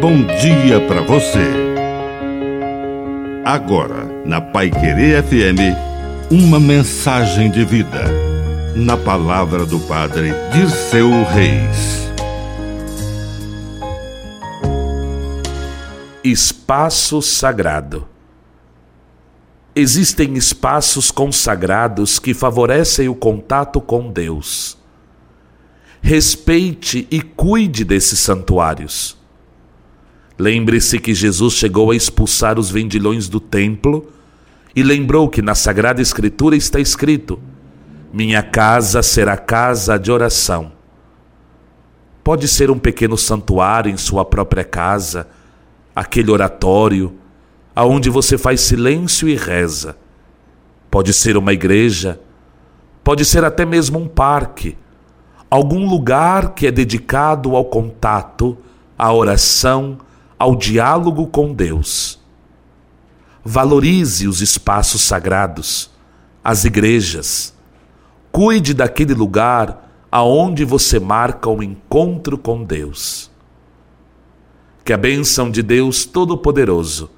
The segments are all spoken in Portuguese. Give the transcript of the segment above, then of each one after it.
bom dia para você. Agora, na Pai Querer FM, uma mensagem de vida. Na palavra do Padre Dirceu Reis. Espaço Sagrado Existem espaços consagrados que favorecem o contato com Deus. Respeite e cuide desses santuários. Lembre-se que Jesus chegou a expulsar os vendilhões do templo e lembrou que na Sagrada Escritura está escrito: Minha casa será casa de oração. Pode ser um pequeno santuário em sua própria casa, aquele oratório, aonde você faz silêncio e reza. Pode ser uma igreja, pode ser até mesmo um parque, algum lugar que é dedicado ao contato, à oração, ao diálogo com Deus. Valorize os espaços sagrados, as igrejas. Cuide daquele lugar aonde você marca o um encontro com Deus. Que a bênção de Deus Todo-Poderoso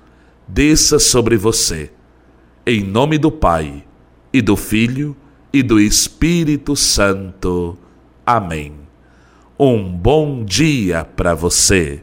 desça sobre você, em nome do Pai, e do Filho, e do Espírito Santo. Amém. Um bom dia para você.